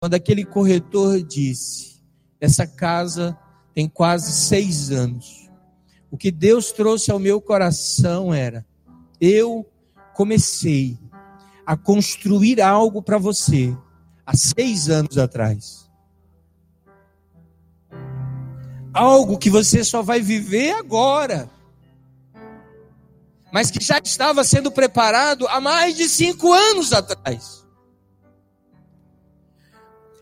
quando aquele corretor disse: Essa casa tem quase seis anos. O que Deus trouxe ao meu coração era: eu comecei a construir algo para você há seis anos atrás. Algo que você só vai viver agora, mas que já estava sendo preparado há mais de cinco anos atrás.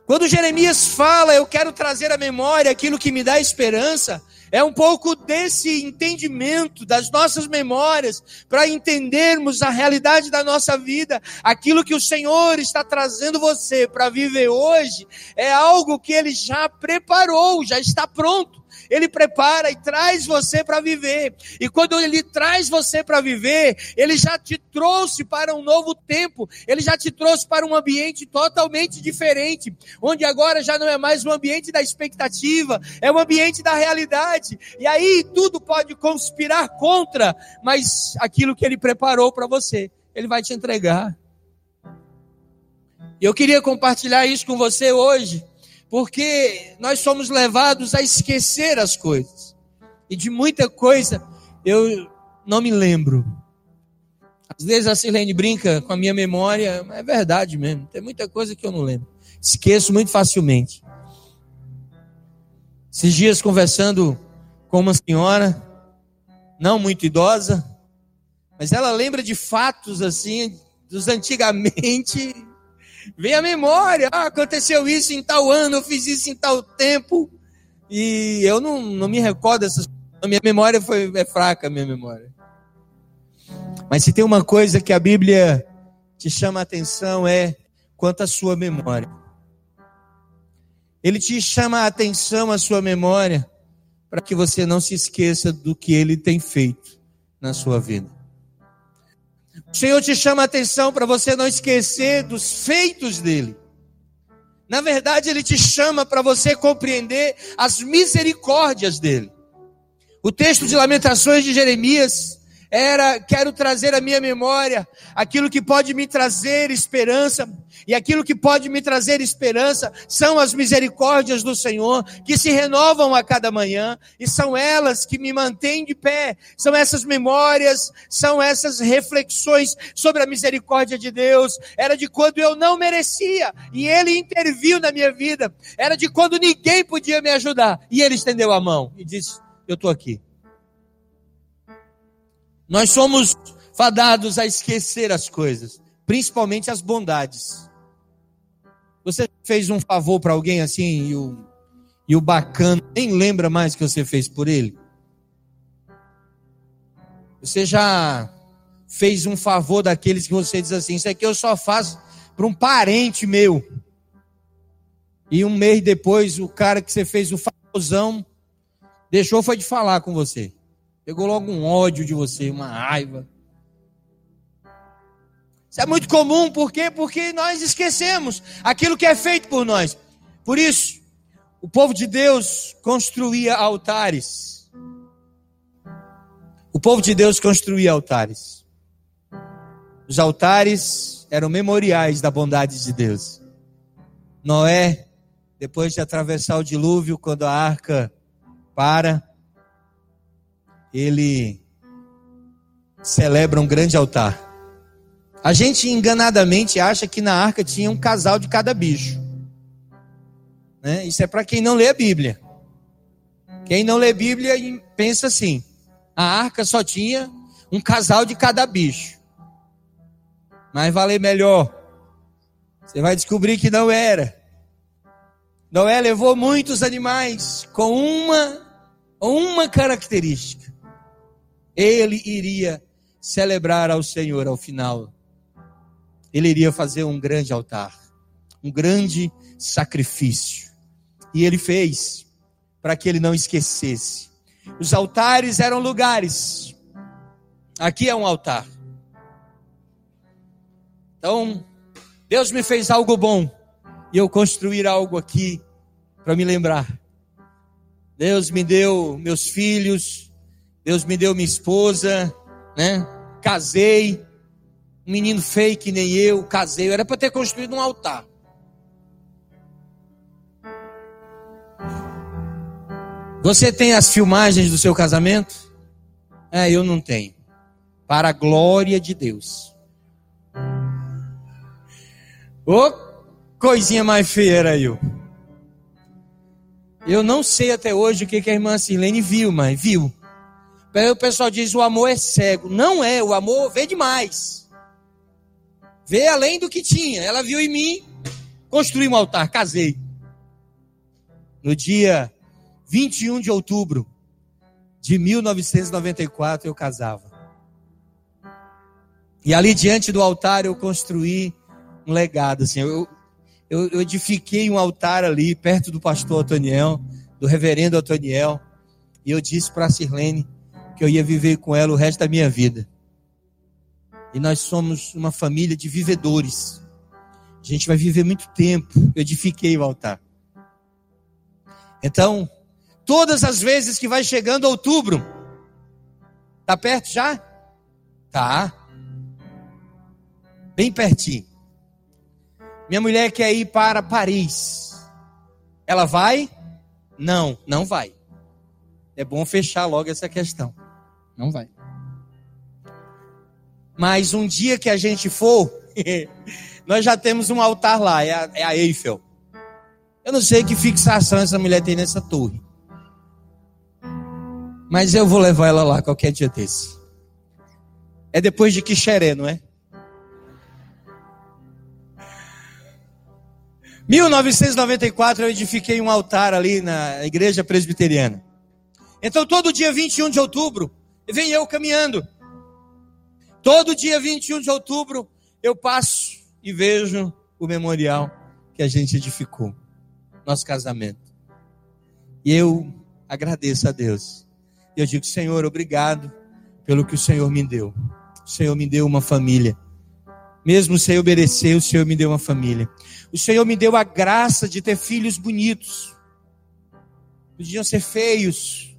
Quando Jeremias fala, eu quero trazer à memória aquilo que me dá esperança, é um pouco desse entendimento das nossas memórias para entendermos a realidade da nossa vida. Aquilo que o Senhor está trazendo você para viver hoje é algo que Ele já preparou, já está pronto. Ele prepara e traz você para viver. E quando ele traz você para viver, ele já te trouxe para um novo tempo, ele já te trouxe para um ambiente totalmente diferente, onde agora já não é mais um ambiente da expectativa, é um ambiente da realidade. E aí tudo pode conspirar contra, mas aquilo que ele preparou para você, ele vai te entregar. E eu queria compartilhar isso com você hoje porque nós somos levados a esquecer as coisas. E de muita coisa eu não me lembro. Às vezes a Silene brinca com a minha memória, é verdade mesmo. Tem muita coisa que eu não lembro. Esqueço muito facilmente. Esses dias conversando com uma senhora, não muito idosa, mas ela lembra de fatos assim, dos antigamente, Vem a memória, ah, aconteceu isso em tal ano, eu fiz isso em tal tempo. E eu não, não me recordo dessas coisas. A minha memória foi, é fraca, minha memória. Mas se tem uma coisa que a Bíblia te chama a atenção é quanto à sua memória. Ele te chama a atenção a sua memória para que você não se esqueça do que ele tem feito na sua vida. O Senhor te chama a atenção para você não esquecer dos feitos dele. Na verdade, ele te chama para você compreender as misericórdias dele. O texto de Lamentações de Jeremias era quero trazer à minha memória aquilo que pode me trazer esperança, e aquilo que pode me trazer esperança são as misericórdias do Senhor, que se renovam a cada manhã, e são elas que me mantêm de pé, são essas memórias, são essas reflexões sobre a misericórdia de Deus, era de quando eu não merecia, e Ele interviu na minha vida, era de quando ninguém podia me ajudar, e Ele estendeu a mão e disse: Eu estou aqui. Nós somos fadados a esquecer as coisas, principalmente as bondades. Você fez um favor para alguém assim e o, e o bacana nem lembra mais que você fez por ele? Você já fez um favor daqueles que você diz assim: Isso aqui eu só faço para um parente meu. E um mês depois, o cara que você fez o favorzão deixou foi de falar com você. Pegou logo um ódio de você, uma raiva. Isso é muito comum, por quê? Porque nós esquecemos aquilo que é feito por nós. Por isso, o povo de Deus construía altares. O povo de Deus construía altares. Os altares eram memoriais da bondade de Deus. Noé, depois de atravessar o dilúvio, quando a arca para, ele celebra um grande altar. A gente enganadamente acha que na arca tinha um casal de cada bicho. Né? Isso é para quem não lê a Bíblia. Quem não lê a Bíblia pensa assim: a arca só tinha um casal de cada bicho. Mas vale melhor. Você vai descobrir que não era. Noé levou muitos animais com uma, uma característica ele iria celebrar ao Senhor ao final. Ele iria fazer um grande altar, um grande sacrifício. E ele fez para que ele não esquecesse. Os altares eram lugares. Aqui é um altar. Então, Deus me fez algo bom e eu construir algo aqui para me lembrar. Deus me deu meus filhos, Deus me deu minha esposa, né? Casei, um menino feio que nem eu, casei. Eu era para ter construído um altar. Você tem as filmagens do seu casamento? É, eu não tenho. Para a glória de Deus. Ô, oh, coisinha mais feia era eu. Eu não sei até hoje o que, que a irmã Silene viu, mas viu. Aí o pessoal diz o amor é cego. Não é, o amor vê demais. Vê além do que tinha. Ela viu em mim, construí um altar, casei. No dia 21 de outubro de 1994 eu casava. E ali diante do altar eu construí um legado. Assim, eu, eu, eu edifiquei um altar ali perto do pastor Antoniel, do reverendo Antoniel. E eu disse para a Sirlene que eu ia viver com ela o resto da minha vida. E nós somos uma família de vivedores. A gente vai viver muito tempo. Eu edifiquei o altar. Então, todas as vezes que vai chegando outubro, tá perto já? Tá. Bem pertinho. Minha mulher quer ir para Paris. Ela vai? Não, não vai. É bom fechar logo essa questão. Não vai. Mas um dia que a gente for, nós já temos um altar lá, é a, é a Eiffel. Eu não sei que fixação essa mulher tem nessa torre. Mas eu vou levar ela lá qualquer dia desse. É depois de Quixeré, não é? 1994 eu edifiquei um altar ali na igreja presbiteriana. Então todo dia 21 de outubro, vem eu caminhando. Todo dia 21 de outubro eu passo e vejo o memorial que a gente edificou, nosso casamento. E eu agradeço a Deus. Eu digo, Senhor, obrigado pelo que o Senhor me deu. O Senhor me deu uma família. Mesmo sem obedecer, o Senhor me deu uma família. O Senhor me deu a graça de ter filhos bonitos. Podiam ser feios.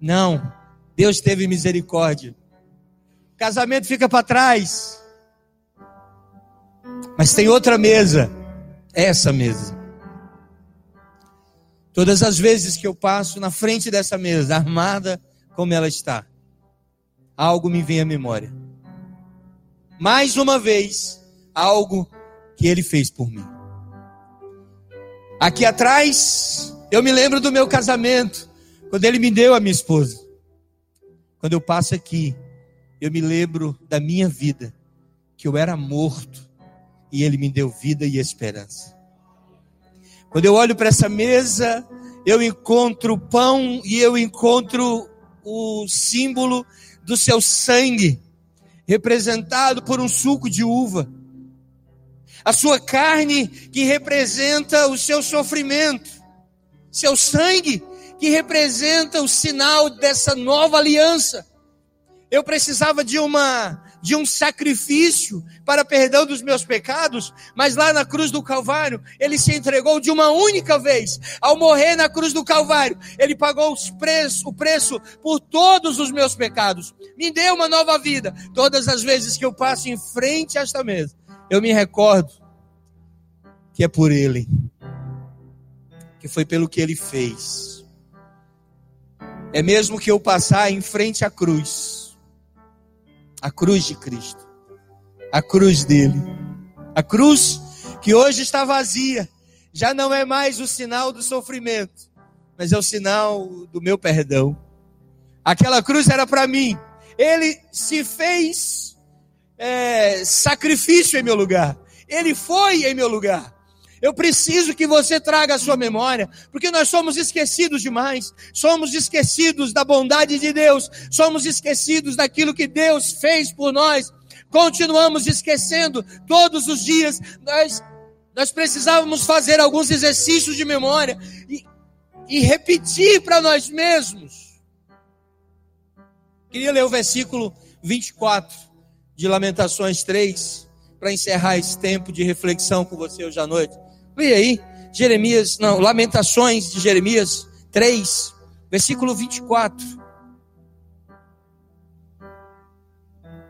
Não. Deus teve misericórdia. Casamento fica para trás. Mas tem outra mesa. Essa mesa. Todas as vezes que eu passo na frente dessa mesa, armada como ela está, algo me vem à memória. Mais uma vez, algo que ele fez por mim. Aqui atrás, eu me lembro do meu casamento, quando ele me deu a minha esposa. Quando eu passo aqui, eu me lembro da minha vida, que eu era morto e ele me deu vida e esperança. Quando eu olho para essa mesa, eu encontro pão e eu encontro o símbolo do seu sangue, representado por um suco de uva a sua carne que representa o seu sofrimento, seu sangue que representa o sinal dessa nova aliança. Eu precisava de uma de um sacrifício para perdão dos meus pecados, mas lá na cruz do Calvário, ele se entregou de uma única vez. Ao morrer na cruz do Calvário, ele pagou preço, o preço por todos os meus pecados. Me deu uma nova vida. Todas as vezes que eu passo em frente a esta mesa, eu me recordo que é por Ele, que foi pelo que Ele fez. É mesmo que eu passar em frente à cruz, a cruz de Cristo, a cruz dele, a cruz que hoje está vazia, já não é mais o sinal do sofrimento, mas é o sinal do meu perdão. Aquela cruz era para mim, ele se fez é, sacrifício em meu lugar. Ele foi em meu lugar. Eu preciso que você traga a sua memória, porque nós somos esquecidos demais. Somos esquecidos da bondade de Deus, somos esquecidos daquilo que Deus fez por nós. Continuamos esquecendo todos os dias. Nós, nós precisávamos fazer alguns exercícios de memória e, e repetir para nós mesmos. Queria ler o versículo 24 de Lamentações 3 para encerrar esse tempo de reflexão com você hoje à noite. Leia aí, Jeremias, não, Lamentações de Jeremias 3, versículo 24.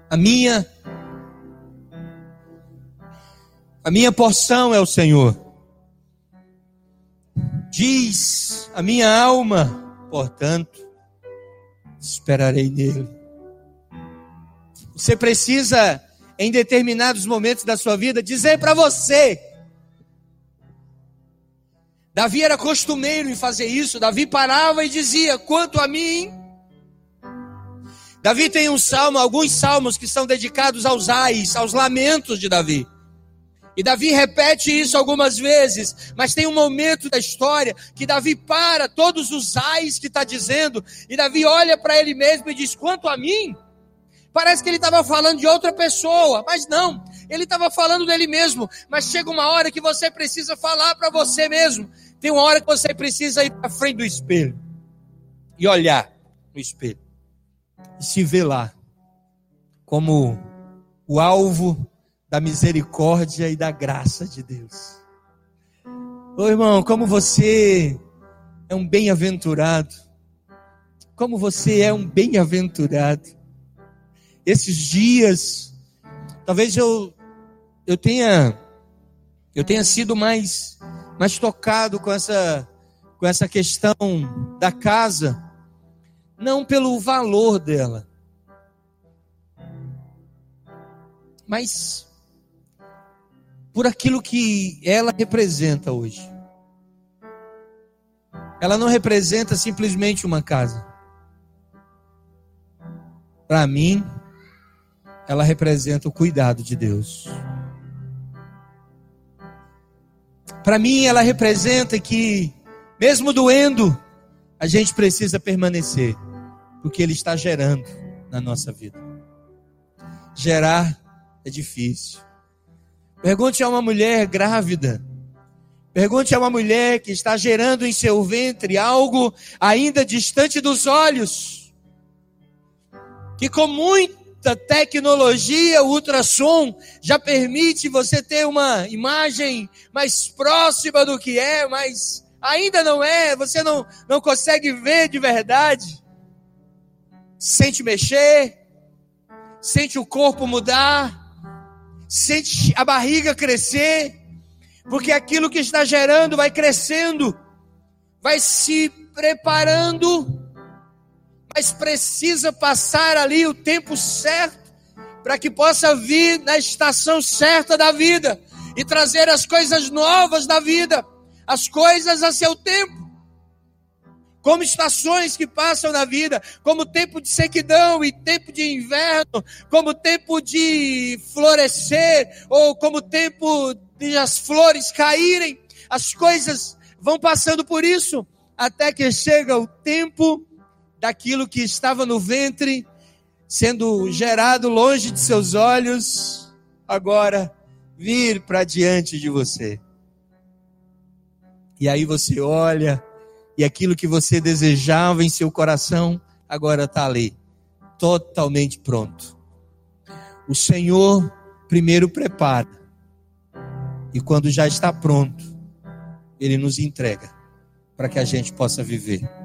A minha a minha porção é o Senhor. Diz a minha alma, portanto, esperarei nele. Você precisa, em determinados momentos da sua vida, dizer para você. Davi era costumeiro em fazer isso. Davi parava e dizia: Quanto a mim. Davi tem um salmo, alguns salmos que são dedicados aos ais, aos lamentos de Davi. E Davi repete isso algumas vezes, mas tem um momento da história que Davi para todos os ais que está dizendo, e Davi olha para ele mesmo e diz: Quanto a mim, parece que ele estava falando de outra pessoa, mas não, ele estava falando dele mesmo. Mas chega uma hora que você precisa falar para você mesmo. Tem uma hora que você precisa ir para frente do espelho e olhar no espelho e se ver lá como o alvo da misericórdia e da graça de Deus. Ô irmão, como você é um bem-aventurado. Como você é um bem-aventurado. Esses dias, talvez eu eu tenha eu tenha sido mais mais tocado com essa com essa questão da casa, não pelo valor dela, mas por aquilo que ela representa hoje. Ela não representa simplesmente uma casa. Para mim, ela representa o cuidado de Deus. Para mim, ela representa que, mesmo doendo, a gente precisa permanecer, porque Ele está gerando na nossa vida. Gerar é difícil. Pergunte a uma mulher grávida. Pergunte a uma mulher que está gerando em seu ventre algo ainda distante dos olhos. Que com muita tecnologia, ultrassom já permite você ter uma imagem mais próxima do que é, mas ainda não é, você não, não consegue ver de verdade. Sente mexer, sente o corpo mudar sente a barriga crescer, porque aquilo que está gerando vai crescendo, vai se preparando, mas precisa passar ali o tempo certo para que possa vir na estação certa da vida e trazer as coisas novas da vida, as coisas a seu tempo. Como estações que passam na vida, como tempo de sequidão e tempo de inverno, como tempo de florescer, ou como tempo de as flores caírem, as coisas vão passando por isso, até que chega o tempo daquilo que estava no ventre, sendo gerado longe de seus olhos, agora vir para diante de você. E aí você olha, e aquilo que você desejava em seu coração agora está ali, totalmente pronto. O Senhor primeiro prepara, e quando já está pronto, Ele nos entrega para que a gente possa viver.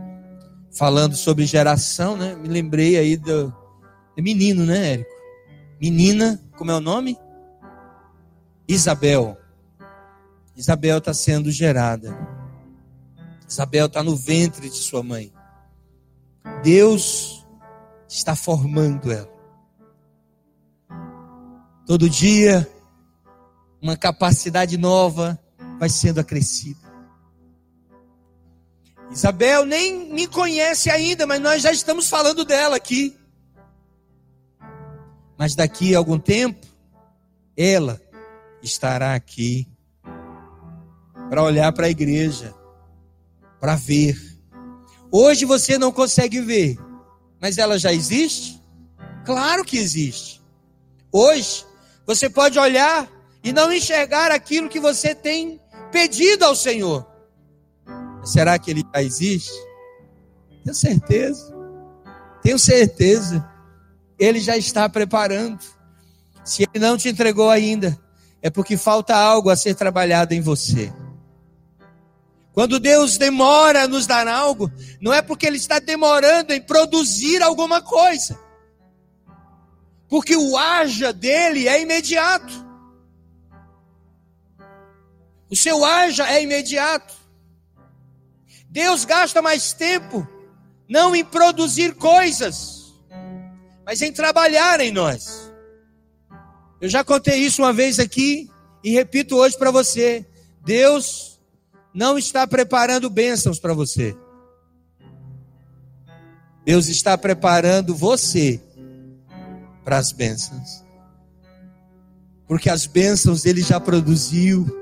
Falando sobre geração, né? Me lembrei aí do é menino, né, Érico? Menina, como é o nome? Isabel. Isabel está sendo gerada. Isabel está no ventre de sua mãe. Deus está formando ela. Todo dia, uma capacidade nova vai sendo acrescida. Isabel nem me conhece ainda, mas nós já estamos falando dela aqui. Mas daqui a algum tempo, ela estará aqui para olhar para a igreja para ver. Hoje você não consegue ver, mas ela já existe? Claro que existe. Hoje você pode olhar e não enxergar aquilo que você tem pedido ao Senhor. Será que ele já existe? Tenho certeza. Tenho certeza. Ele já está preparando. Se ele não te entregou ainda, é porque falta algo a ser trabalhado em você. Quando Deus demora a nos dar algo, não é porque Ele está demorando em produzir alguma coisa. Porque o haja dele é imediato. O seu haja é imediato. Deus gasta mais tempo não em produzir coisas, mas em trabalhar em nós. Eu já contei isso uma vez aqui e repito hoje para você: Deus não está preparando bênçãos para você. Deus está preparando você para as bênçãos. Porque as bênçãos ele já produziu.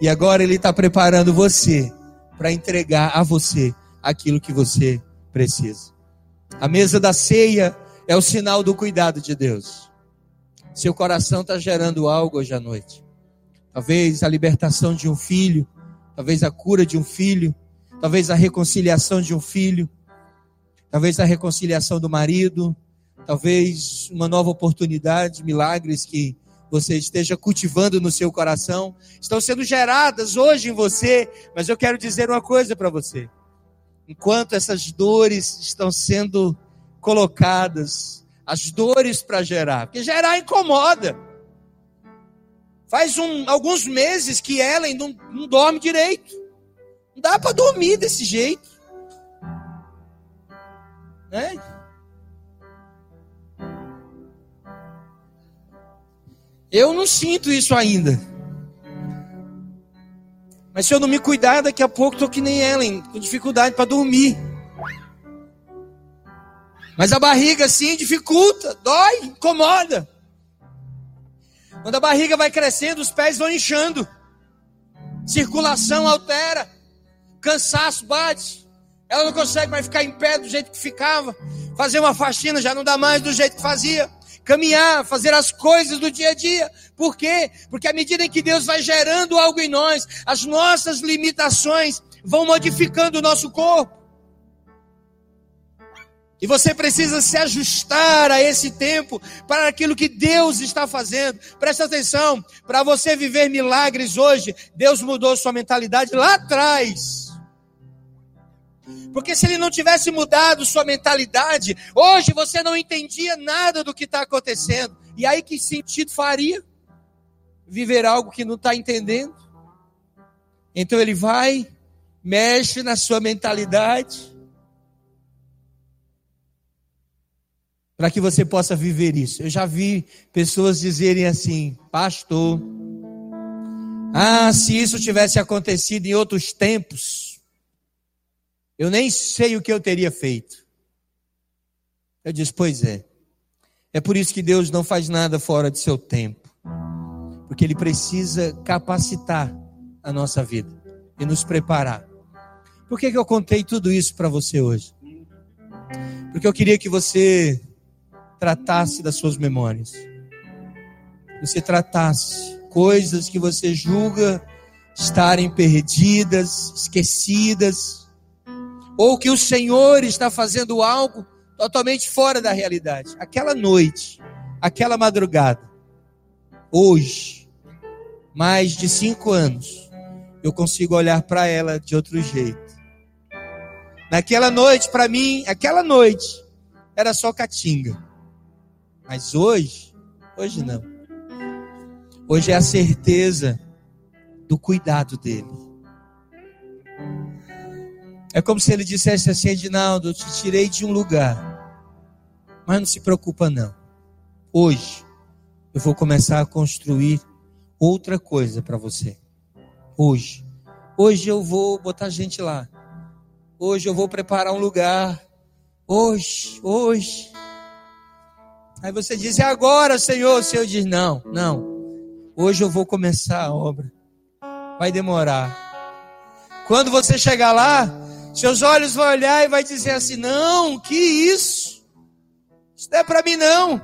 E agora ele está preparando você para entregar a você aquilo que você precisa. A mesa da ceia é o sinal do cuidado de Deus. Seu coração está gerando algo hoje à noite. Talvez a libertação de um filho, talvez a cura de um filho, talvez a reconciliação de um filho, talvez a reconciliação do marido, talvez uma nova oportunidade, milagres que você esteja cultivando no seu coração, estão sendo geradas hoje em você, mas eu quero dizer uma coisa para você. Enquanto essas dores estão sendo colocadas, as dores para gerar, porque gerar incomoda. Faz um, alguns meses que Ellen não, não dorme direito. Não dá para dormir desse jeito. Né? Eu não sinto isso ainda. Mas se eu não me cuidar, daqui a pouco estou que nem Ellen, com dificuldade para dormir. Mas a barriga sim dificulta, dói, incomoda. Quando a barriga vai crescendo, os pés vão inchando. Circulação altera. Cansaço bate. Ela não consegue mais ficar em pé do jeito que ficava. Fazer uma faxina já não dá mais do jeito que fazia caminhar, fazer as coisas do dia a dia. Por quê? Porque à medida em que Deus vai gerando algo em nós, as nossas limitações vão modificando o nosso corpo. E você precisa se ajustar a esse tempo para aquilo que Deus está fazendo. Presta atenção, para você viver milagres hoje, Deus mudou sua mentalidade lá atrás. Porque se ele não tivesse mudado sua mentalidade, hoje você não entendia nada do que está acontecendo. E aí que sentido faria viver algo que não está entendendo? Então ele vai, mexe na sua mentalidade, para que você possa viver isso. Eu já vi pessoas dizerem assim, pastor, ah, se isso tivesse acontecido em outros tempos, eu nem sei o que eu teria feito. Eu disse, pois é. É por isso que Deus não faz nada fora de seu tempo. Porque Ele precisa capacitar a nossa vida e nos preparar. Por que, que eu contei tudo isso para você hoje? Porque eu queria que você tratasse das suas memórias. Você tratasse coisas que você julga estarem perdidas, esquecidas ou que o Senhor está fazendo algo totalmente fora da realidade. Aquela noite, aquela madrugada, hoje, mais de cinco anos, eu consigo olhar para ela de outro jeito. Naquela noite, para mim, aquela noite, era só catinga. Mas hoje, hoje não. Hoje é a certeza do cuidado dele. É como se ele dissesse assim, Edinaldo, eu te tirei de um lugar. Mas não se preocupa não. Hoje eu vou começar a construir outra coisa para você. Hoje. Hoje eu vou botar gente lá. Hoje eu vou preparar um lugar. Hoje, hoje. Aí você diz, e agora, Senhor? O Senhor diz, não, não. Hoje eu vou começar a obra. Vai demorar. Quando você chegar lá, seus olhos vão olhar e vai dizer assim: "Não, que isso? Isso não é para mim não".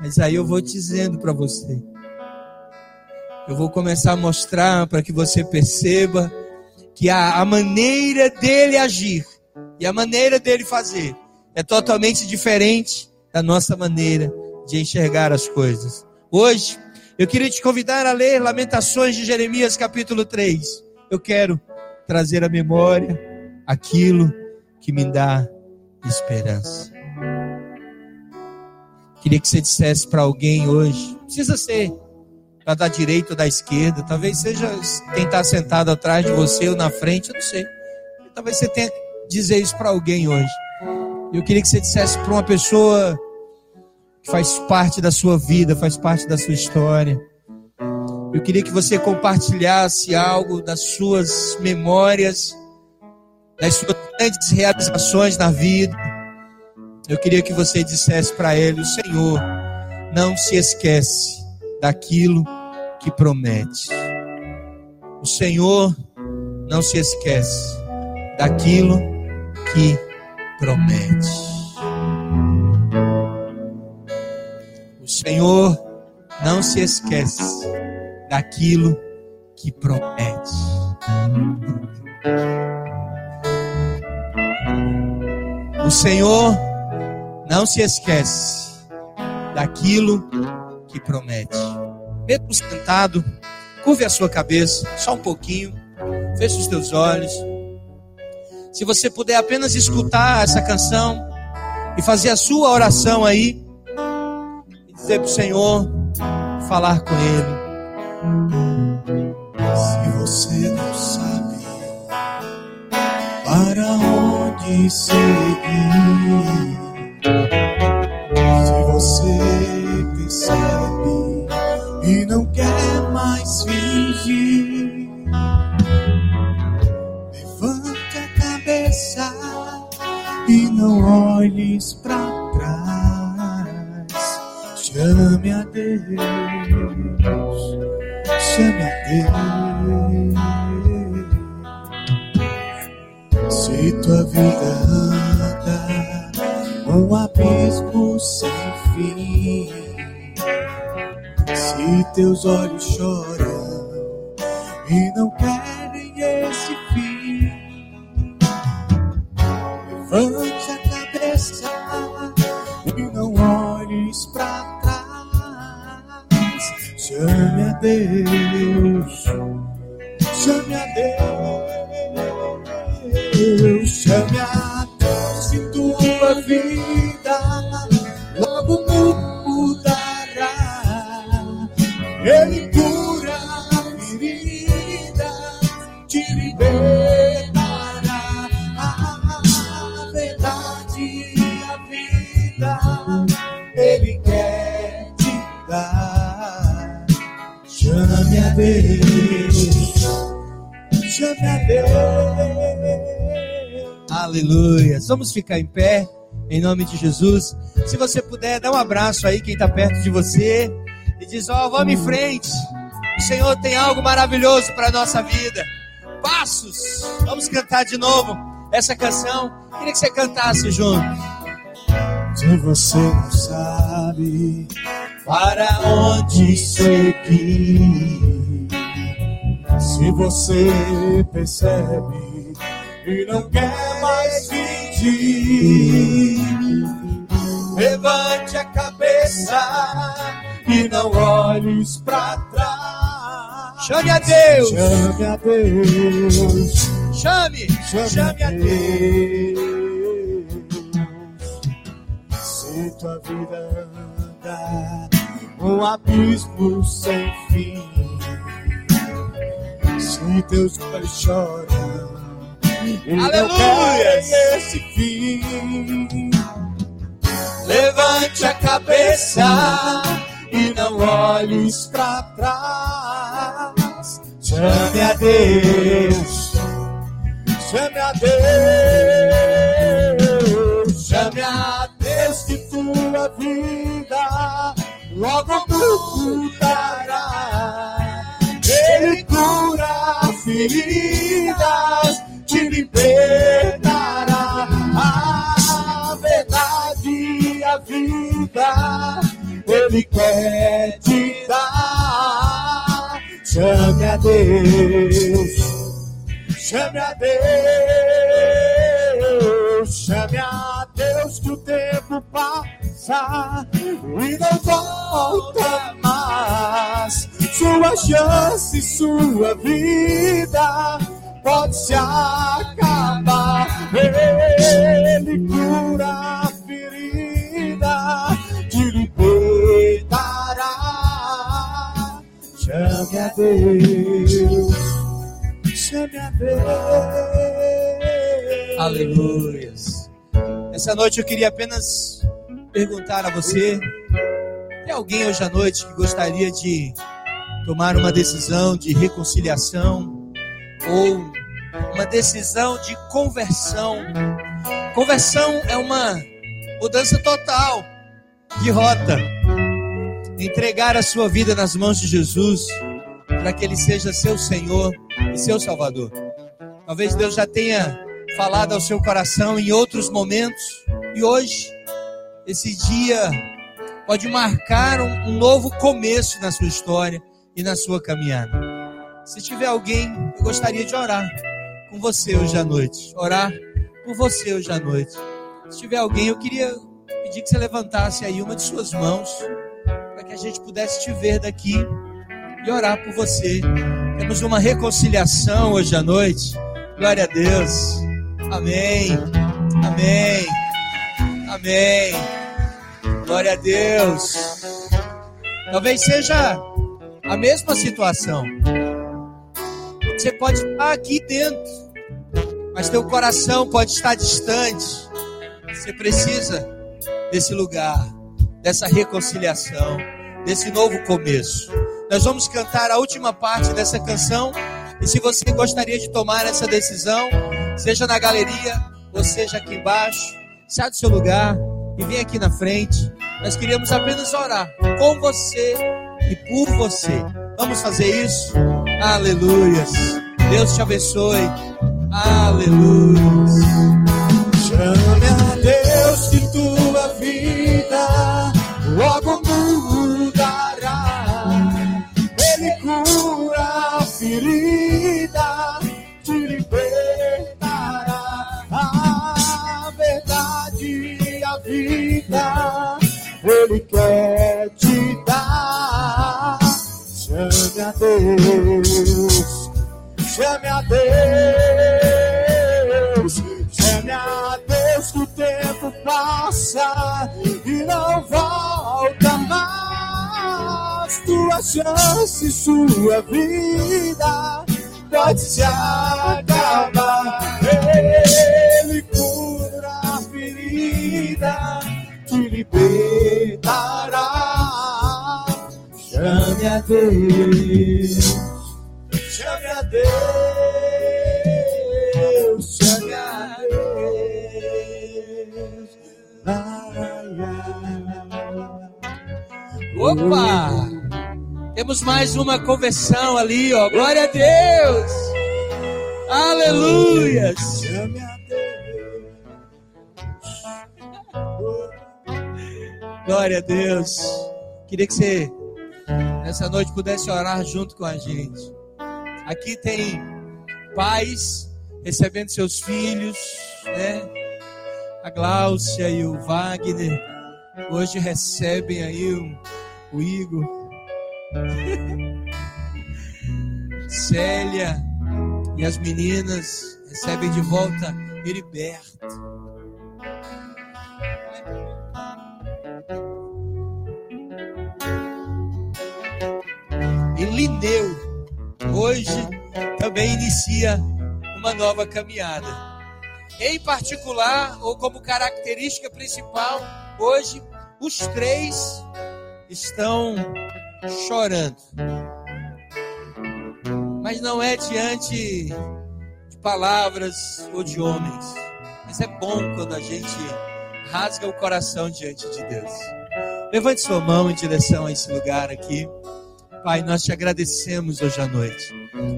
Mas aí eu vou dizendo para você. Eu vou começar a mostrar para que você perceba que a, a maneira dele agir e a maneira dele fazer é totalmente diferente da nossa maneira de enxergar as coisas. Hoje, eu queria te convidar a ler Lamentações de Jeremias, capítulo 3. Eu quero trazer à memória aquilo que me dá esperança. Queria que você dissesse para alguém hoje, precisa ser para da direita ou da esquerda, talvez seja quem está sentado atrás de você ou na frente, eu não sei. Talvez você tenha dizer isso para alguém hoje. Eu queria que você dissesse para uma pessoa que faz parte da sua vida, faz parte da sua história. Eu queria que você compartilhasse algo das suas memórias, das suas grandes realizações na vida. Eu queria que você dissesse para ele: o Senhor não se esquece daquilo que promete. O Senhor não se esquece daquilo que promete. O Senhor não se esquece daquilo que promete. O Senhor não se esquece daquilo que promete. Mesmo sentado, curve a sua cabeça, só um pouquinho, feche os teus olhos. Se você puder apenas escutar essa canção e fazer a sua oração aí, e dizer para o Senhor, falar com Ele. Se você não sabe para onde seguir, se você percebe e não quer mais fingir, levante a cabeça e não olhes para trás. Chame a Deus chame a. Se tua vida anda um abismo sem fim, se teus olhos choram e não querem esse fim, levante a Chame a Deus, chame a Deus, chame a Deus e tua vida. Logo mudará. Ele Aleluia. Vamos ficar em pé, em nome de Jesus. Se você puder, dá um abraço aí, quem está perto de você, e diz: Ó, vamos em frente. O Senhor tem algo maravilhoso para a nossa vida. Passos. Vamos cantar de novo essa canção. Queria que você cantasse junto. Se você não sabe para onde seguir, se você percebe e não quer mais fingir, levante a cabeça e não olhes para trás. Chame a Deus. Chame a Deus. Chame. Chame, Chame a Deus. Se tua vida anda um abismo sem fim, se teus olhos choram Aleluia. querem esse fim, levante a cabeça e não olhes para trás. Chame a Deus. Chame a Deus, chame a Deus que tua vida logo mudará. Quer te dar. Chame a Deus. Chame a Deus, chame a Deus que o tempo passa e não volta mais. Sua chance, sua vida pode se acabar. Ele cura Chame a Deus chame a Deus. Aleluias. Essa noite eu queria apenas perguntar a você: tem alguém hoje à noite que gostaria de tomar uma decisão de reconciliação ou uma decisão de conversão? Conversão é uma mudança total de rota. Entregar a sua vida nas mãos de Jesus para que Ele seja seu Senhor e seu Salvador. Talvez Deus já tenha falado ao seu coração em outros momentos e hoje, esse dia pode marcar um, um novo começo na sua história e na sua caminhada. Se tiver alguém, eu gostaria de orar com você hoje à noite. Orar por você hoje à noite. Se tiver alguém, eu queria pedir que você levantasse aí uma de suas mãos que a gente pudesse te ver daqui e orar por você. Temos uma reconciliação hoje à noite. Glória a Deus. Amém. Amém. Amém. Glória a Deus. Talvez seja a mesma situação. Você pode estar aqui dentro, mas teu coração pode estar distante. Você precisa desse lugar, dessa reconciliação, desse novo começo. Nós vamos cantar a última parte dessa canção. E se você gostaria de tomar essa decisão, seja na galeria ou seja aqui embaixo, sai do seu lugar e vem aqui na frente. Nós queríamos apenas orar com você e por você. Vamos fazer isso? Aleluias. Deus te abençoe. Aleluias. Ele quer te dar. Chame a Deus, chame a Deus, chame a Deus que o tempo passa e não volta mais. Tua chance, sua vida pode se acabar. Ele cura a ferida, libertará. Chame a Deus, chame a Deus, chame a Deus. Opa! Temos mais uma conversão ali, ó. Glória a Deus! Aleluias! Chame a Glória a Deus. Queria que você, nessa noite, pudesse orar junto com a gente. Aqui tem pais recebendo seus filhos, né? A Gláucia e o Wagner. Hoje recebem aí o, o Igor. Célia e as meninas recebem de volta Heriberto. E Lineu, hoje também inicia uma nova caminhada. Em particular, ou como característica principal, hoje os três estão chorando. Mas não é diante de palavras ou de homens. Mas é bom quando a gente rasga o coração diante de Deus. Levante sua mão em direção a esse lugar aqui. Pai, nós te agradecemos hoje à noite.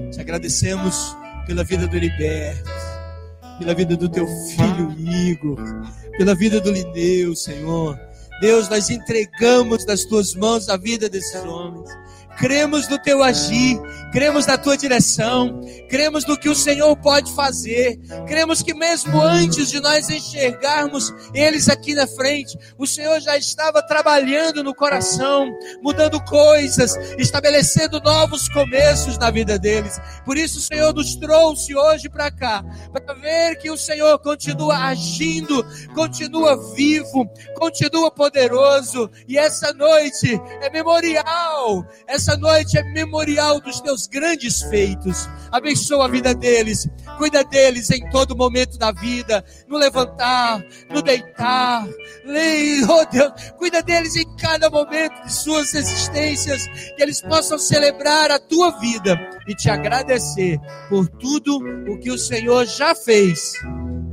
Te agradecemos pela vida do Heriberto, pela vida do teu filho Igor, pela vida do Lineu, Senhor. Deus, nós entregamos nas tuas mãos a vida desses homens. Cremos no teu agir, cremos na tua direção, cremos no que o Senhor pode fazer, cremos que mesmo antes de nós enxergarmos eles aqui na frente, o Senhor já estava trabalhando no coração, mudando coisas, estabelecendo novos começos na vida deles. Por isso o Senhor nos trouxe hoje para cá, para ver que o Senhor continua agindo, continua vivo, continua poderoso, e essa noite é memorial, essa noite é memorial dos teus seus grandes feitos. Abençoa a vida deles, cuida deles em todo momento da vida, no levantar, no deitar. Lei, oh Deus, cuida deles em cada momento de suas existências, que eles possam celebrar a tua vida e te agradecer por tudo o que o Senhor já fez,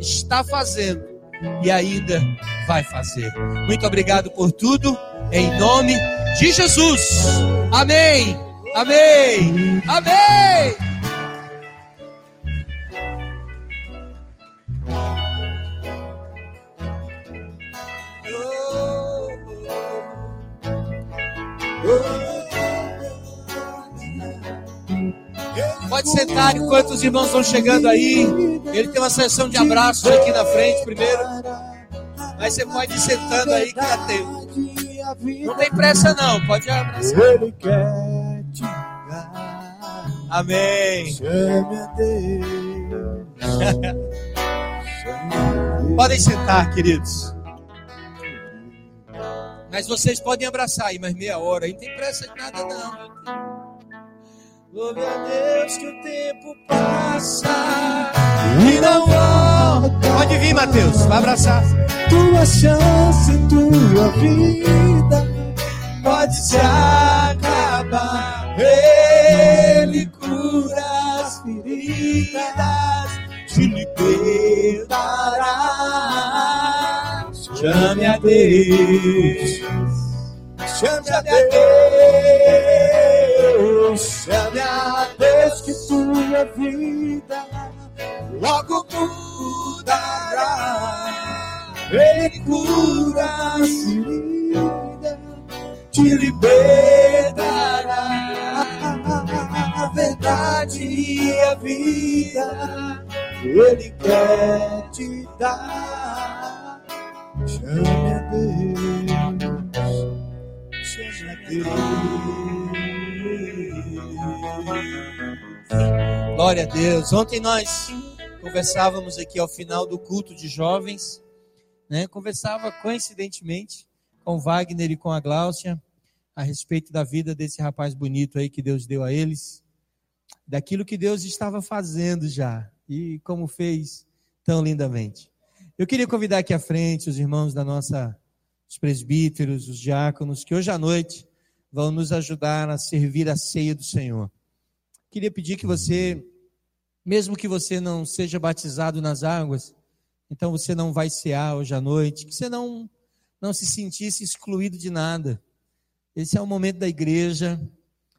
está fazendo e ainda vai fazer. Muito obrigado por tudo, em nome de Jesus. Amém. Amém. Amém. Pode sentar enquanto os irmãos estão chegando aí. Ele tem uma sessão de abraços aqui na frente primeiro. Mas você pode ir sentando aí que dá tempo. Não tem pressa não, pode abraçar. Ele quer. Amém. Chame a Deus. Podem sentar, queridos. Mas vocês podem abraçar aí mais meia hora. Aí não tem pressa de nada, não. Louve a Deus que o tempo passa e não volta. Pode vir, Mateus, vai abraçar. Tua chance, tua vida pode se acabar. Ele cura as feridas, te libertará. Chame a Deus, chame a Deus. Chame a Deus que tua vida logo mudará. Ele cura a ferida, te libertará. Verdade e a vida, Ele quer te dar. Chame a Deus, chame a Deus. Glória a Deus. Ontem nós conversávamos aqui ao final do culto de jovens, né? Conversava coincidentemente com Wagner e com a Gláucia a respeito da vida desse rapaz bonito aí que Deus deu a eles, daquilo que Deus estava fazendo já e como fez tão lindamente. Eu queria convidar aqui à frente os irmãos da nossa, os presbíteros, os diáconos, que hoje à noite vão nos ajudar a servir a ceia do Senhor. Queria pedir que você, mesmo que você não seja batizado nas águas, então você não vai cear hoje à noite, que você não, não se sentisse excluído de nada. Esse é o momento da igreja,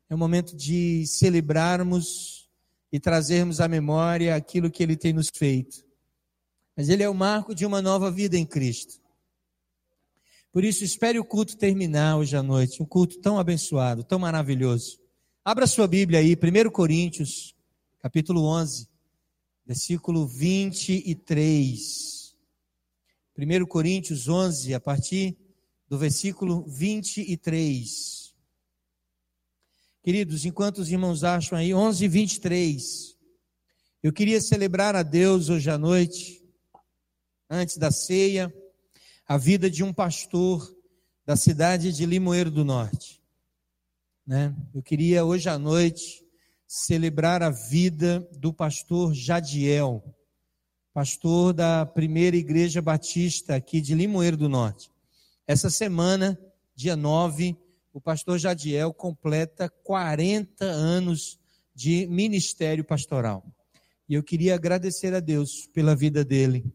é o momento de celebrarmos e trazermos à memória aquilo que Ele tem nos feito. Mas Ele é o marco de uma nova vida em Cristo. Por isso, espere o culto terminar hoje à noite. Um culto tão abençoado, tão maravilhoso. Abra sua Bíblia aí, 1 Coríntios, capítulo 11, versículo 23. 1 Coríntios 11, a partir do versículo 23. Queridos, enquanto os irmãos acham aí, 11 e 23. Eu queria celebrar a Deus hoje à noite, antes da ceia a vida de um pastor da cidade de Limoeiro do Norte. Né? Eu queria hoje à noite celebrar a vida do pastor Jadiel, pastor da primeira igreja batista aqui de Limoeiro do Norte. Essa semana, dia 9, o pastor Jadiel completa 40 anos de ministério pastoral. E eu queria agradecer a Deus pela vida dele.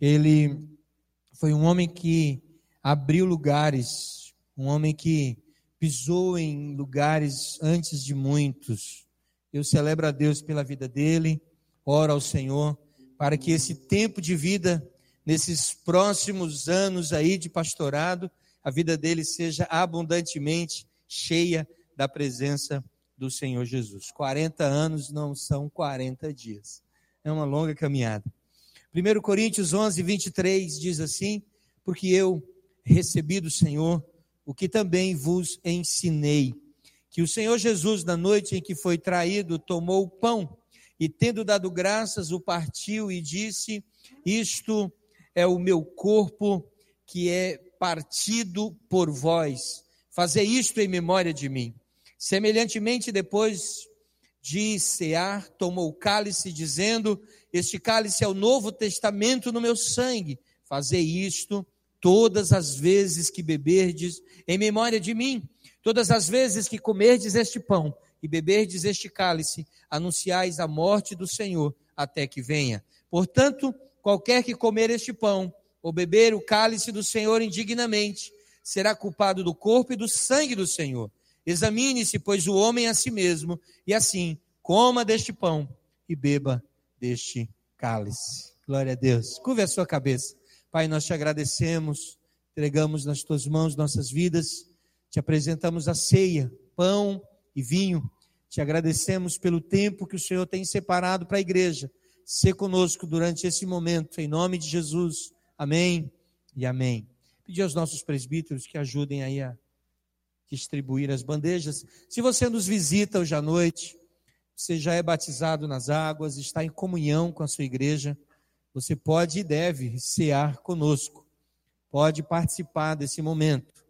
Ele foi um homem que abriu lugares, um homem que pisou em lugares antes de muitos. Eu celebro a Deus pela vida dele, oro ao Senhor para que esse tempo de vida, nesses próximos anos aí de pastorado, a vida dele seja abundantemente cheia da presença do Senhor Jesus. 40 anos não são 40 dias. É uma longa caminhada. 1 Coríntios 11, 23 diz assim: Porque eu recebi do Senhor o que também vos ensinei. Que o Senhor Jesus, na noite em que foi traído, tomou o pão e, tendo dado graças, o partiu e disse: Isto é o meu corpo que é partido por vós. Fazei isto em memória de mim. Semelhantemente, depois de cear, tomou o cálice, dizendo: Este cálice é o novo testamento no meu sangue. Fazei isto todas as vezes que beberdes em memória de mim. Todas as vezes que comerdes este pão e beberdes este cálice, anunciais a morte do Senhor até que venha. Portanto, qualquer que comer este pão ou beber o cálice do Senhor indignamente, será culpado do corpo e do sangue do Senhor. Examine-se, pois, o homem a si mesmo, e assim, coma deste pão e beba deste cálice. Glória a Deus. Curve a sua cabeça. Pai, nós te agradecemos, entregamos nas tuas mãos nossas vidas, te apresentamos a ceia, pão e vinho. Te agradecemos pelo tempo que o Senhor tem separado para a igreja. Ser conosco durante esse momento, em nome de Jesus. Amém e amém. Pedir aos nossos presbíteros que ajudem aí a distribuir as bandejas. Se você nos visita hoje à noite, você já é batizado nas águas, está em comunhão com a sua igreja, você pode e deve cear conosco, pode participar desse momento.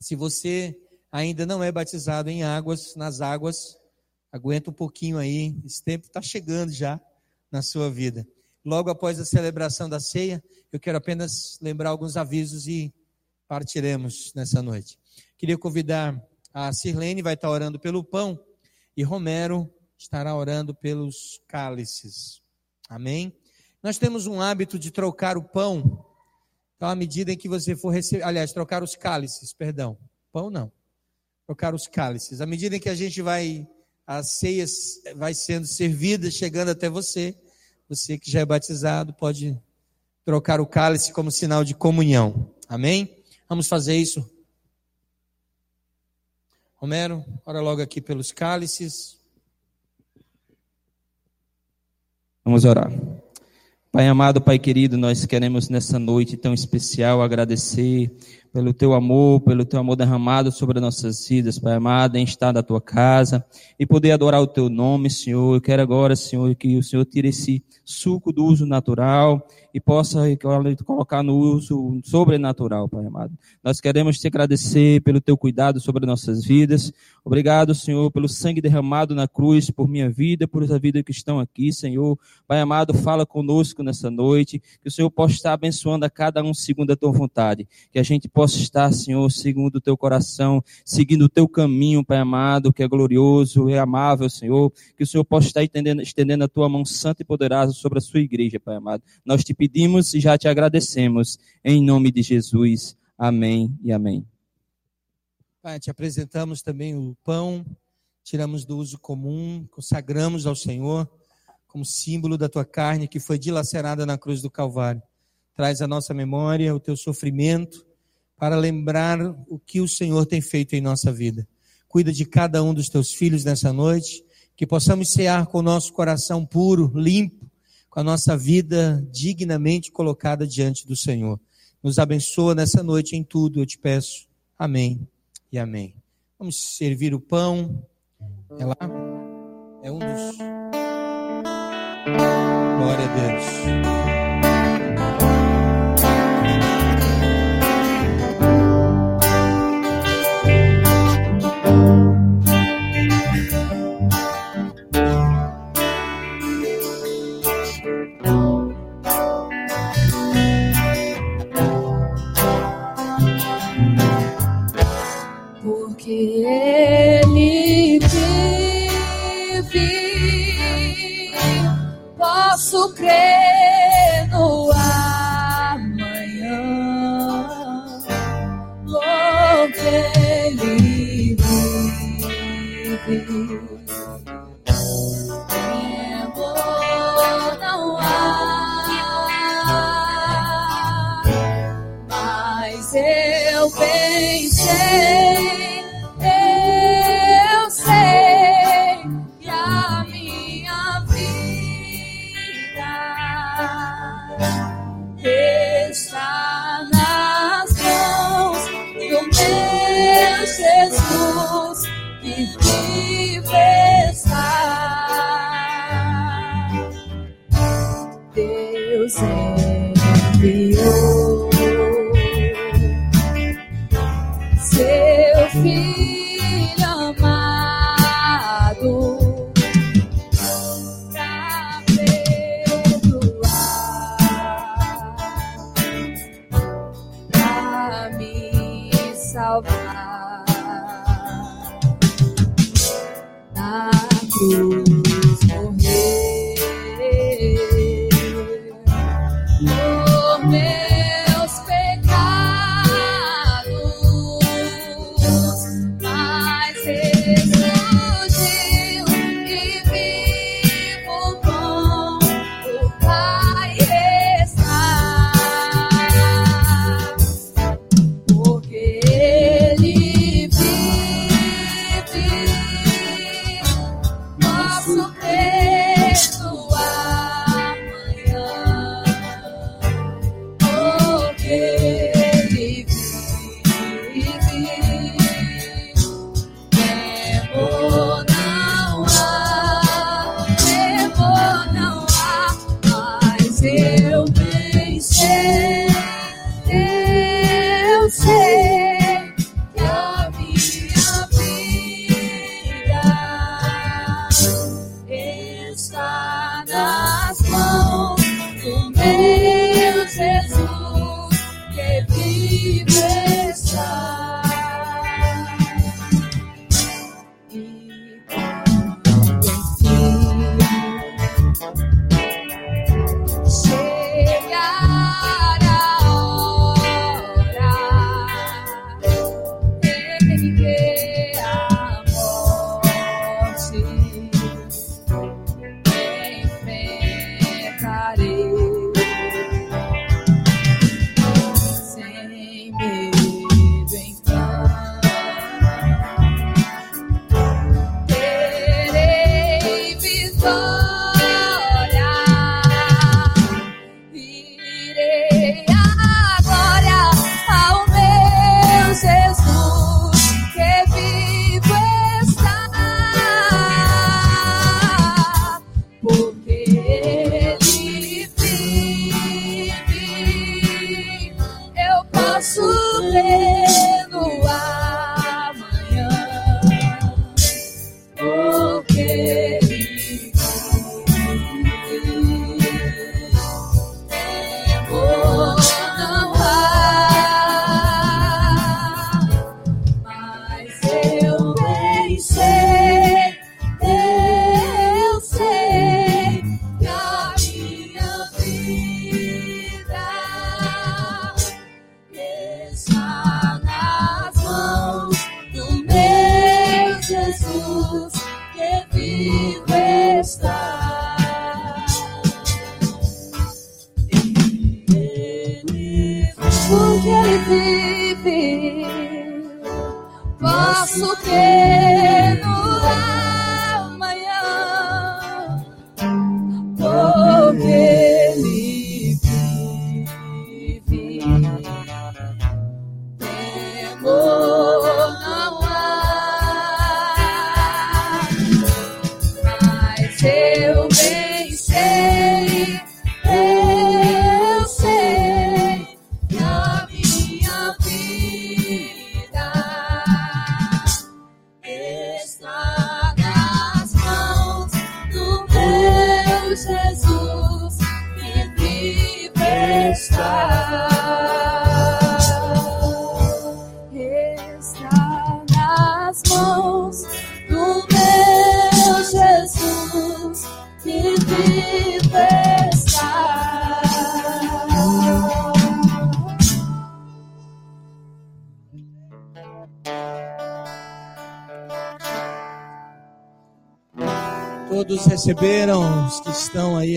Se você ainda não é batizado em águas, nas águas, aguenta um pouquinho aí, esse tempo está chegando já na sua vida. Logo após a celebração da ceia, eu quero apenas lembrar alguns avisos e partiremos nessa noite. Queria convidar a Sirlene, vai estar orando pelo pão, e Romero estará orando pelos cálices. Amém? Nós temos um hábito de trocar o pão. Então, à medida em que você for receber, aliás, trocar os cálices, perdão. Pão não. Trocar os cálices. À medida em que a gente vai, as ceias vai sendo servida, chegando até você, você que já é batizado pode trocar o cálice como sinal de comunhão. Amém? Vamos fazer isso. Romero, ora logo aqui pelos cálices. Vamos orar. Pai amado, Pai querido, nós queremos nessa noite tão especial agradecer pelo teu amor, pelo teu amor derramado sobre nossas vidas, Pai amado, em estar na tua casa e poder adorar o teu nome, Senhor. Eu quero agora, Senhor, que o Senhor tire esse suco do uso natural e possa colocar no uso sobrenatural, Pai amado. Nós queremos te agradecer pelo teu cuidado sobre nossas vidas. Obrigado, Senhor, pelo sangue derramado na cruz por minha vida, por essa vida que estão aqui, Senhor. Pai amado, fala conosco nessa noite, que o Senhor possa estar abençoando a cada um segundo a tua vontade, que a gente possa estar, Senhor, segundo o teu coração, seguindo o teu caminho, Pai amado, que é glorioso, é amável, Senhor, que o Senhor possa estar estendendo, a tua mão santa e poderosa sobre a sua igreja, Pai amado. Nós te pedimos e já te agradecemos. Em nome de Jesus. Amém e amém. Pai, te apresentamos também o pão, tiramos do uso comum, consagramos ao Senhor como símbolo da tua carne que foi dilacerada na cruz do Calvário. Traz à nossa memória o teu sofrimento para lembrar o que o Senhor tem feito em nossa vida. Cuida de cada um dos teus filhos nessa noite, que possamos cear com o nosso coração puro, limpo, com a nossa vida dignamente colocada diante do Senhor. Nos abençoa nessa noite em tudo, eu te peço. Amém e amém. Vamos servir o pão. É lá? É um dos. Glória a Deus. Seu so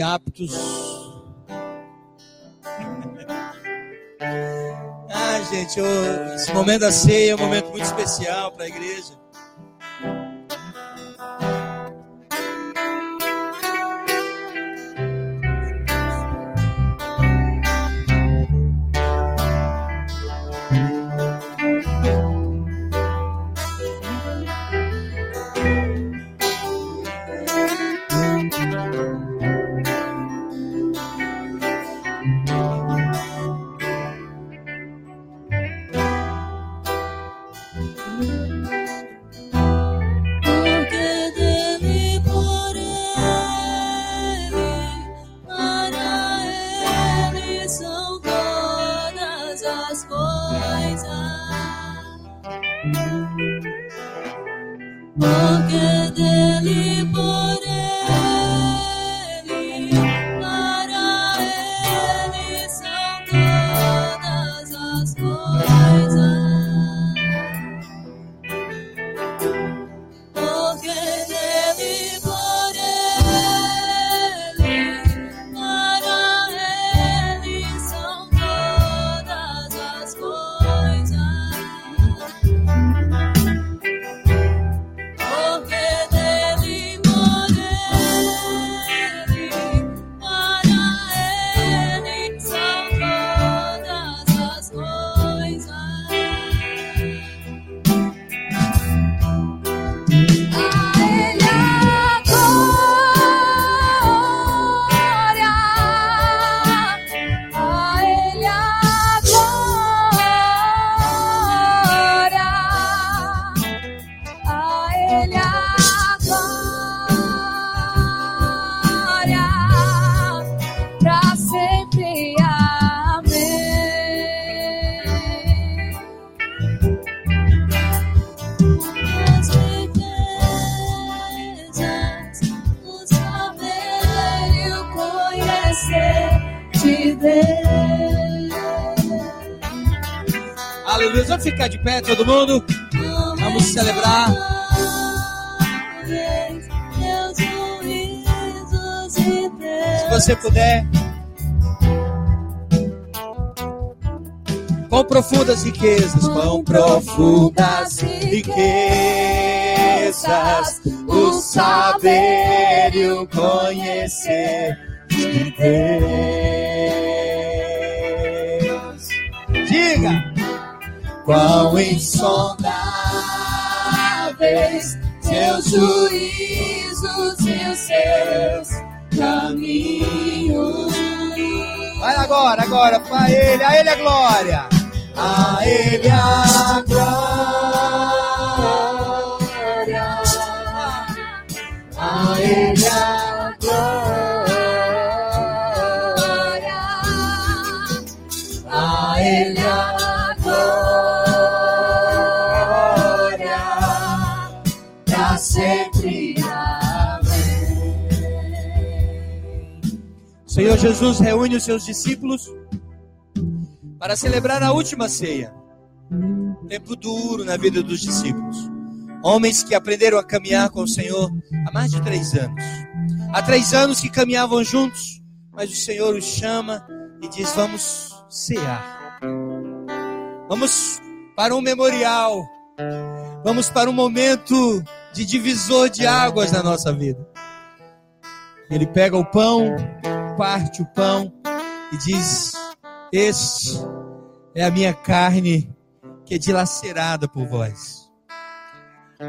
aptos. ah, gente, eu, esse momento da ceia é um momento muito especial para a igreja. De pé, todo mundo? Vamos celebrar. Se você puder. Com profundas riquezas, com profundas riquezas, o saber e o conhecer de Deus. Quão insondáveis seus juízos e os seus caminhos. Vai agora, agora, pra ele, a ele a glória. A ele a glória. A ele a glória. Senhor Jesus reúne os seus discípulos para celebrar a última ceia. Tempo duro na vida dos discípulos. Homens que aprenderam a caminhar com o Senhor há mais de três anos. Há três anos que caminhavam juntos, mas o Senhor os chama e diz: Vamos cear. Vamos para um memorial. Vamos para um momento de divisor de águas na nossa vida. Ele pega o pão, parte o pão e diz: Este é a minha carne que é dilacerada por vós.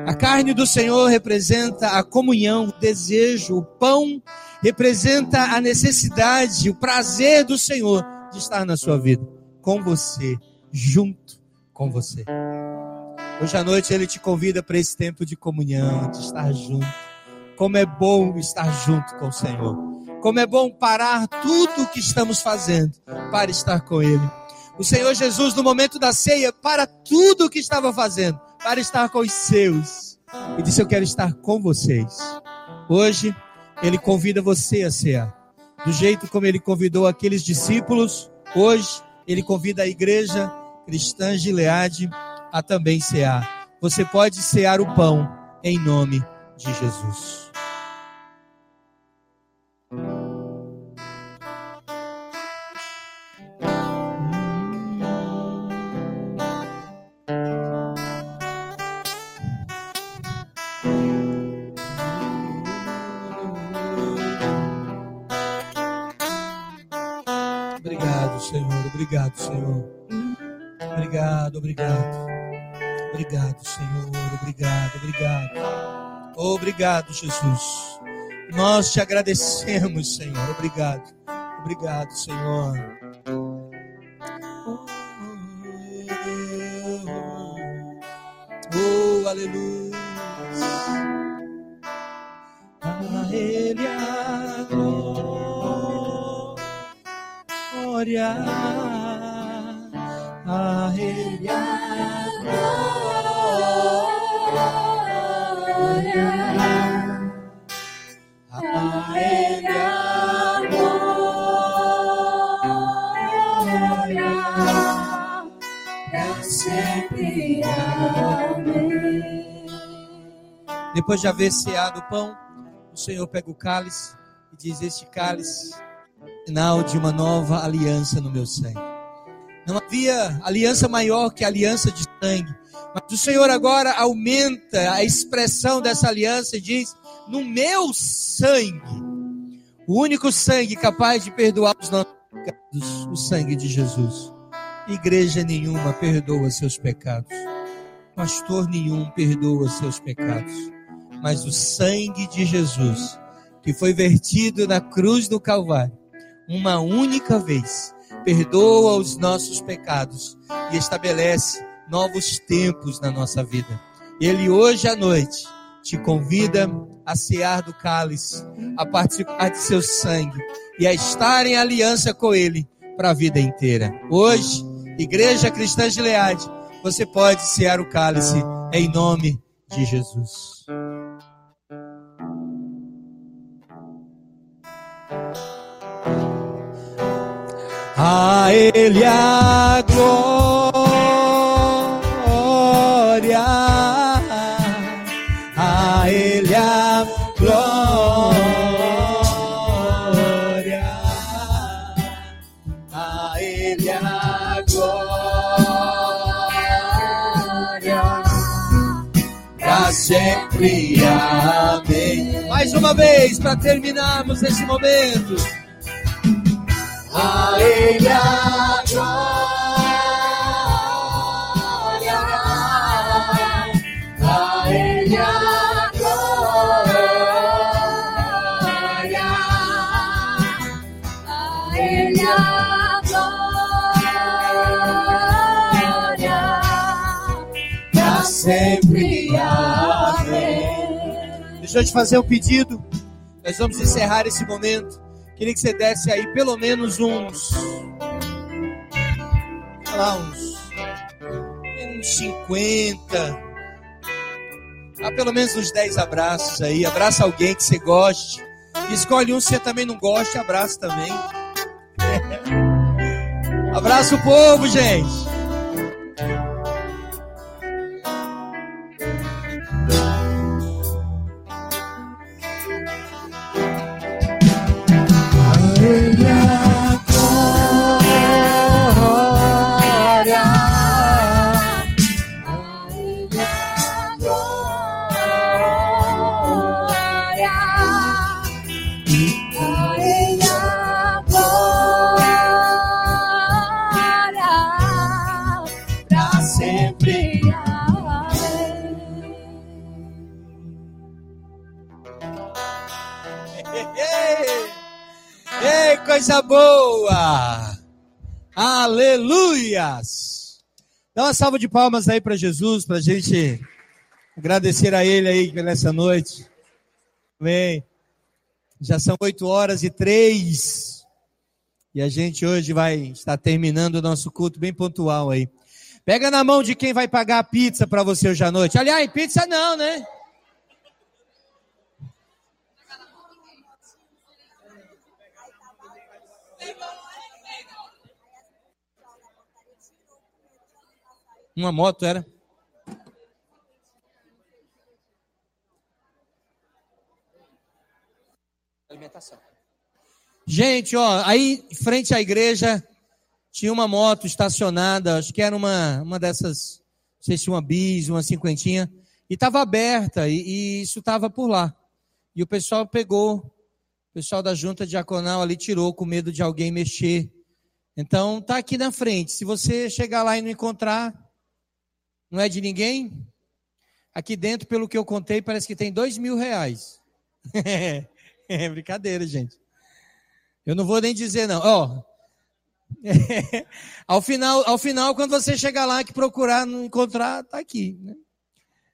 A carne do Senhor representa a comunhão, o desejo, o pão representa a necessidade, o prazer do Senhor de estar na sua vida, com você, junto com você. Hoje à noite ele te convida para esse tempo de comunhão, de estar junto. Como é bom estar junto com o Senhor. Como é bom parar tudo o que estamos fazendo para estar com Ele. O Senhor Jesus, no momento da ceia, para tudo o que estava fazendo, para estar com os seus. E disse: Eu quero estar com vocês. Hoje, Ele convida você a cear. Do jeito como Ele convidou aqueles discípulos, hoje, Ele convida a igreja cristã Gileade a também cear. Você pode cear o pão em nome de Jesus. Obrigado, Senhor. Obrigado, obrigado. Obrigado, Senhor. Obrigado, obrigado. Obrigado, Jesus. Nós te agradecemos, Senhor. Obrigado. Obrigado, Senhor. Oh, aleluia. A Ele a glória. Ele a A Ele a glória. Pra sempre. Amém. Depois de haver ceado o pão, o Senhor pega o cálice e diz: Este cálice, é sinal de uma nova aliança no meu sangue. Não havia aliança maior que a aliança de sangue. Mas o Senhor agora aumenta a expressão dessa aliança e diz: No meu sangue, o único sangue capaz de perdoar os nossos pecados, o sangue de Jesus. Igreja nenhuma perdoa seus pecados. Pastor nenhum perdoa seus pecados. Mas o sangue de Jesus, que foi vertido na cruz do Calvário, uma única vez, perdoa os nossos pecados e estabelece novos tempos na nossa vida. Ele hoje à noite te convida a cear do cálice, a participar de seu sangue e a estar em aliança com ele para a vida inteira. Hoje, Igreja Cristã de Leade, você pode cear o cálice em nome de Jesus. A Ele a glória, a Ele a glória, a Ele a glória, pra sempre, amém. Mais uma vez, para terminarmos esse momento. A Ele a glória, a Ele a glória, A Ele a glória. pra sempre. Deixa eu te fazer um pedido. Nós vamos encerrar esse momento. Queria que você desse aí pelo menos uns. lá, uns. uns 50. Ah, pelo menos uns 10 abraços aí. Abraça alguém que você goste. Escolhe um que você também não goste, abraça também. Abraça o povo, gente. Coisa boa! Aleluias! Dá uma salva de palmas aí para Jesus, para a gente agradecer a Ele aí nessa noite. Amém. Já são oito horas e três. E a gente hoje vai estar terminando o nosso culto bem pontual aí. Pega na mão de quem vai pagar a pizza para você hoje à noite. Aliás, pizza não, né? Uma moto era? Alimentação. Gente, ó, aí em frente à igreja tinha uma moto estacionada, acho que era uma, uma dessas, não sei se uma bis, uma cinquentinha, e estava aberta, e, e isso estava por lá. E o pessoal pegou, o pessoal da junta diaconal ali tirou com medo de alguém mexer. Então tá aqui na frente. Se você chegar lá e não encontrar, não é de ninguém. Aqui dentro, pelo que eu contei, parece que tem dois mil reais. é brincadeira, gente. Eu não vou nem dizer não. Ó, ao final, ao final, quando você chegar lá que procurar não encontrar, tá aqui. Né?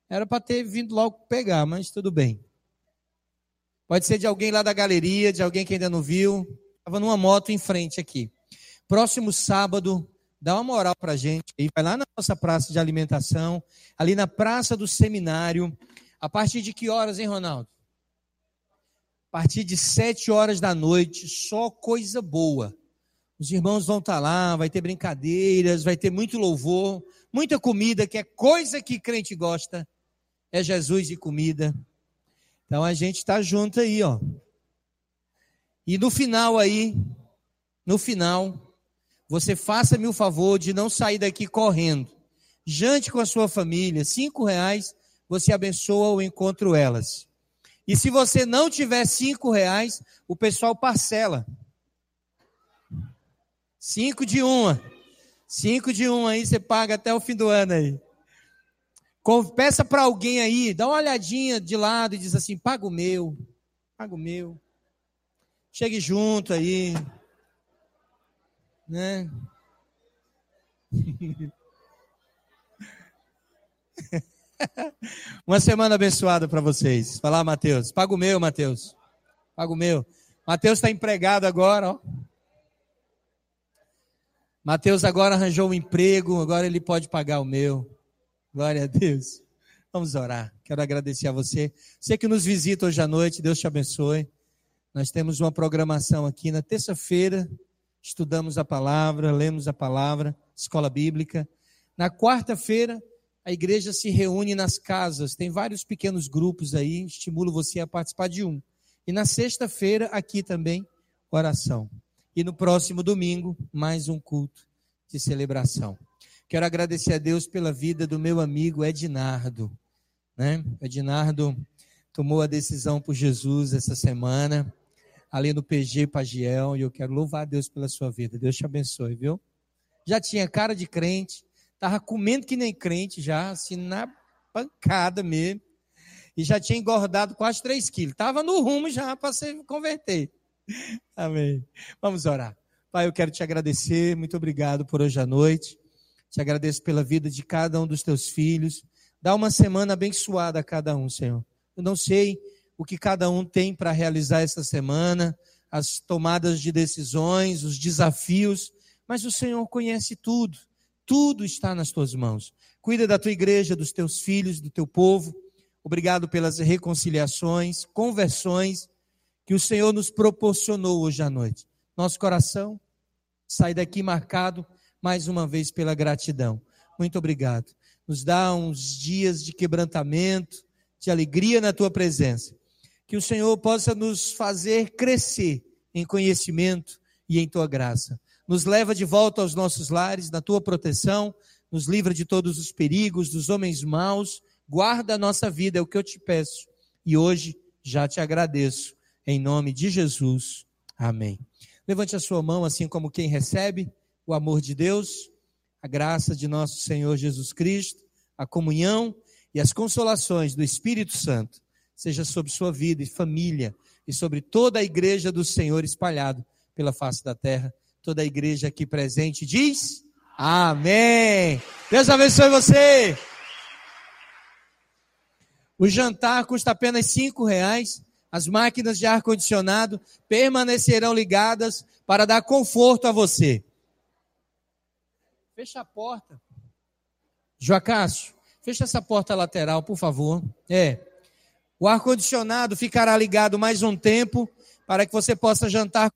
Era para ter vindo logo pegar, mas tudo bem. Pode ser de alguém lá da galeria, de alguém que ainda não viu. Estava numa moto em frente aqui. Próximo sábado, dá uma moral para a gente. aí. vai lá na nossa praça de alimentação, ali na praça do seminário. A partir de que horas, hein, Ronaldo? A partir de sete horas da noite, só coisa boa. Os irmãos vão estar lá, vai ter brincadeiras, vai ter muito louvor, muita comida, que é coisa que crente gosta. É Jesus e comida. Então a gente está junto aí, ó. E no final aí, no final, você faça-me o favor de não sair daqui correndo. Jante com a sua família, cinco reais, você abençoa o encontro elas. E se você não tiver cinco reais, o pessoal parcela. Cinco de uma. Cinco de uma aí, você paga até o fim do ano aí. Peça para alguém aí, dá uma olhadinha de lado e diz assim: paga o meu, paga o meu. Chegue junto aí. Né? Uma semana abençoada para vocês. Lá, Mateus. Paga o meu, Mateus. Paga o meu. Mateus está empregado agora, ó. Mateus agora arranjou um emprego, agora ele pode pagar o meu. Glória a Deus. Vamos orar. Quero agradecer a você. Você que nos visita hoje à noite, Deus te abençoe. Nós temos uma programação aqui na terça-feira estudamos a palavra, lemos a palavra, escola bíblica. Na quarta-feira, a igreja se reúne nas casas, tem vários pequenos grupos aí, estimulo você a participar de um. E na sexta-feira, aqui também, oração. E no próximo domingo, mais um culto de celebração. Quero agradecer a Deus pela vida do meu amigo Ednardo. Né? Ednardo tomou a decisão por Jesus essa semana, ali no PG Pagiel, e eu quero louvar a Deus pela sua vida. Deus te abençoe, viu? Já tinha cara de crente, tava comendo que nem crente já, assim, na pancada mesmo, e já tinha engordado quase 3 quilos. Tava no rumo já para se converter. Amém. Vamos orar. Pai, eu quero te agradecer, muito obrigado por hoje à noite. Te agradeço pela vida de cada um dos teus filhos. Dá uma semana abençoada a cada um, Senhor. Eu não sei o que cada um tem para realizar essa semana, as tomadas de decisões, os desafios, mas o Senhor conhece tudo. Tudo está nas tuas mãos. Cuida da tua igreja, dos teus filhos, do teu povo. Obrigado pelas reconciliações, conversões que o Senhor nos proporcionou hoje à noite. Nosso coração sai daqui marcado mais uma vez pela gratidão. Muito obrigado. Nos dá uns dias de quebrantamento, de alegria na tua presença. Que o Senhor possa nos fazer crescer em conhecimento e em tua graça. Nos leva de volta aos nossos lares, na tua proteção, nos livra de todos os perigos, dos homens maus, guarda a nossa vida, é o que eu te peço. E hoje já te agradeço em nome de Jesus. Amém. Levante a sua mão, assim como quem recebe o amor de Deus, a graça de nosso Senhor Jesus Cristo, a comunhão e as consolações do Espírito Santo, seja sobre sua vida e família e sobre toda a igreja do Senhor espalhado pela face da terra. Toda a igreja aqui presente diz: Amém. Deus abençoe você. O jantar custa apenas cinco reais. As máquinas de ar-condicionado permanecerão ligadas para dar conforto a você. Fecha a porta. Joacácio, fecha essa porta lateral, por favor. É. O ar-condicionado ficará ligado mais um tempo para que você possa jantar